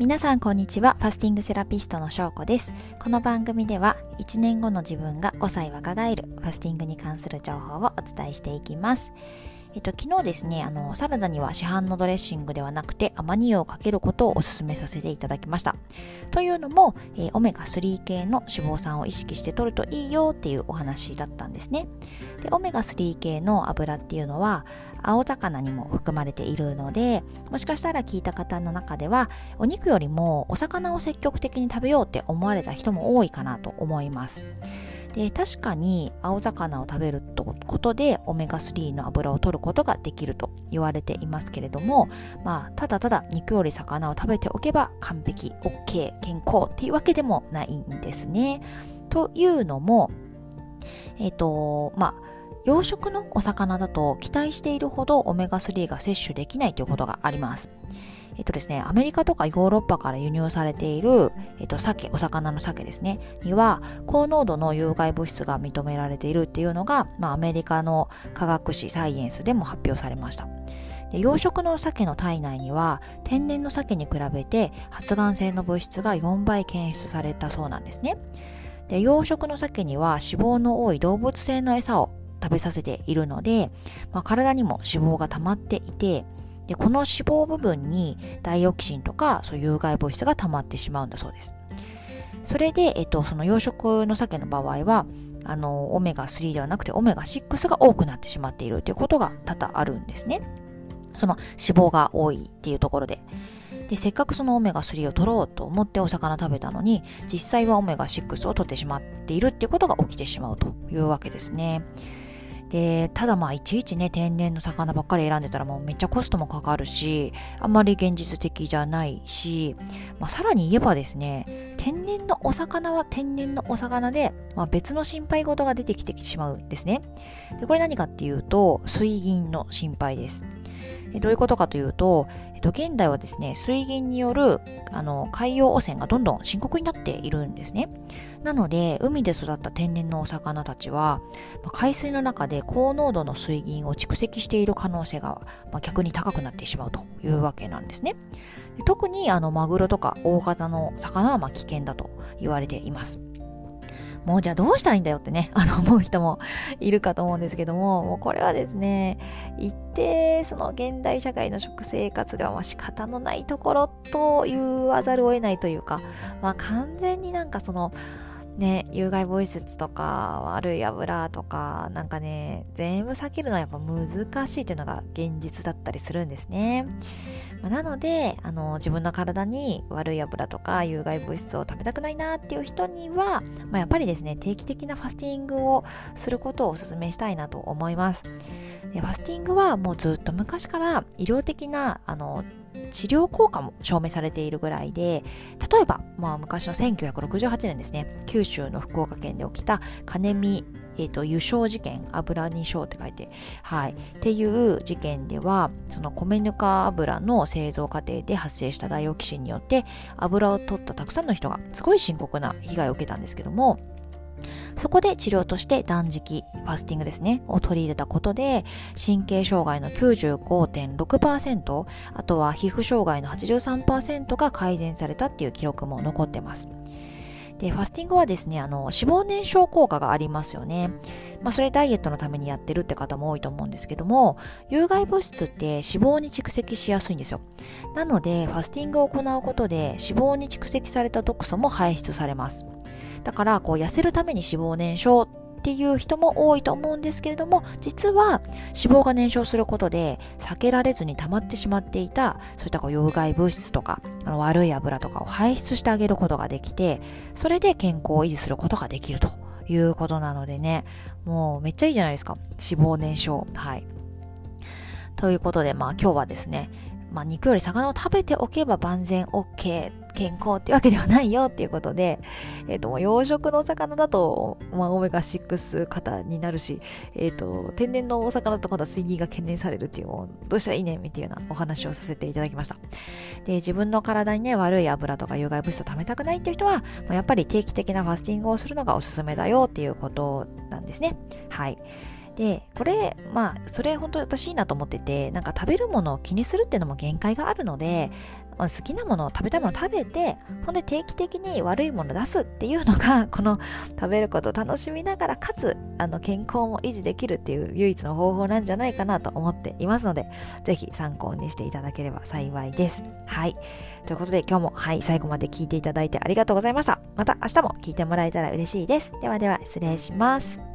皆さんこんにちはファスティングセラピストのしょうこですこの番組では1年後の自分が5歳若返るファスティングに関する情報をお伝えしていきますえっと、昨日ですね、あの、サラダには市販のドレッシングではなくて、アマニ油をかけることをお勧めさせていただきました。というのも、えー、オメガ3系の脂肪酸を意識して摂るといいよっていうお話だったんですね。で、オメガ3系の油っていうのは、青魚にも含まれているので、もしかしたら聞いた方の中では、お肉よりもお魚を積極的に食べようって思われた人も多いかなと思います。で確かに青魚を食べることでオメガ3の油を取ることができると言われていますけれども、まあ、ただただ肉より魚を食べておけば完璧 OK 健康っていうわけでもないんですね。というのもえっ、ー、とまあ養殖のお魚だと期待しているほどオメガ3が摂取できないということがあります。えっとですね、アメリカとかヨーロッパから輸入されている、えっと、鮭、お魚の鮭ですね、には、高濃度の有害物質が認められているっていうのが、まあ、アメリカの科学誌サイエンスでも発表されました。で養殖の鮭の体内には天然の鮭に比べて発がん性の物質が4倍検出されたそうなんですね。で養殖の鮭には脂肪の多い動物性の餌を食べさせているので、まあ、体にも脂肪が溜まっていてでこの脂肪部分にダイオキシンとかそう有害物質が溜まってしまうんだそうです。それで、えっと、その養殖の鮭の場合は、あの、オメガ3ではなくてオメガ6が多くなってしまっているということが多々あるんですね。その脂肪が多いっていうところで。で、せっかくそのオメガ3を取ろうと思ってお魚食べたのに、実際はオメガ6を取ってしまっているっていうことが起きてしまうというわけですね。で、ただまあいちいちね、天然の魚ばっかり選んでたらもうめっちゃコストもかかるし、あんまり現実的じゃないし、まあ、さらに言えばですね、天然のお魚は天然のお魚で、まあ、別の心配事が出てきてしまうんですね。で、これ何かっていうと、水銀の心配です。どういうことかというと、えっと、現代はですね、水銀によるあの海洋汚染がどんどん深刻になっているんですね。なので、海で育った天然のお魚たちは、海水の中で高濃度の水銀を蓄積している可能性が、まあ、逆に高くなってしまうというわけなんですね。特にあのマグロとか大型の魚はま危険だと言われています。もうじゃあどうしたらいいんだよってね、あの思う人もいるかと思うんですけども、もうこれはですね、一定その現代社会の食生活がまあ仕方のないところと言わざるを得ないというか、まあ完全になんかその、ね、有害物質とか悪い油とかなんかね全部避けるのはやっぱ難しいというのが現実だったりするんですね。まあ、なのであの自分の体に悪い油とか有害物質を食べたくないなっていう人には、まあ、やっぱりですね定期的なファスティングをすることをお勧めしたいなと思いますファスティングはもうずっと昔から医療的なあの治療効果も証明されているぐらいで例えば、まあ、昔の1968年ですね九州の福岡県で起きた金見えっ、ー、と、油症事件、油に症って書いて、はい。っていう事件では、その米ぬか油の製造過程で発生したダイオキシンによって、油を取ったたくさんの人がすごい深刻な被害を受けたんですけども、そこで治療として断食、ファスティングですね、を取り入れたことで、神経障害の95.6%、あとは皮膚障害の83%が改善されたっていう記録も残ってます。で、ファスティングはですね、あの、脂肪燃焼効果がありますよね。まあ、それダイエットのためにやってるって方も多いと思うんですけども、有害物質って脂肪に蓄積しやすいんですよ。なので、ファスティングを行うことで、脂肪に蓄積された毒素も排出されます。だから、こう、痩せるために脂肪燃焼っていう人も多いと思うんですけれども、実は脂肪が燃焼することで避けられずに溜まってしまっていた、そういったこう有害物質とか、あの悪い油とかを排出してあげることができて、それで健康を維持することができるということなのでね、もうめっちゃいいじゃないですか。脂肪燃焼。はい。ということで、まあ今日はですね、まあ、肉より魚を食べておけば万全 OK 健康ってわけではないよっていうことで、えっ、ー、と、養殖のお魚だと、まあ、オメガ6型になるし、えっ、ー、と、天然のお魚だと今度は水銀が懸念されるっていう、どうしたらいいねみたいなお話をさせていただきました。で、自分の体にね、悪い油とか有害物質を溜めたくないっていう人は、やっぱり定期的なファスティングをするのがおすすめだよっていうことなんですね。はい。で、これ、まあ、それ本当に私いいなと思ってて、なんか食べるものを気にするっていうのも限界があるので、好きなものを食べたいもの食べてほんで定期的に悪いもの出すっていうのが この食べることを楽しみながらかつあの健康も維持できるっていう唯一の方法なんじゃないかなと思っていますのでぜひ参考にしていただければ幸いです。はい。ということで今日もはい最後まで聞いていただいてありがとうございました。また明日も聞いてもらえたら嬉しいです。ではでは失礼します。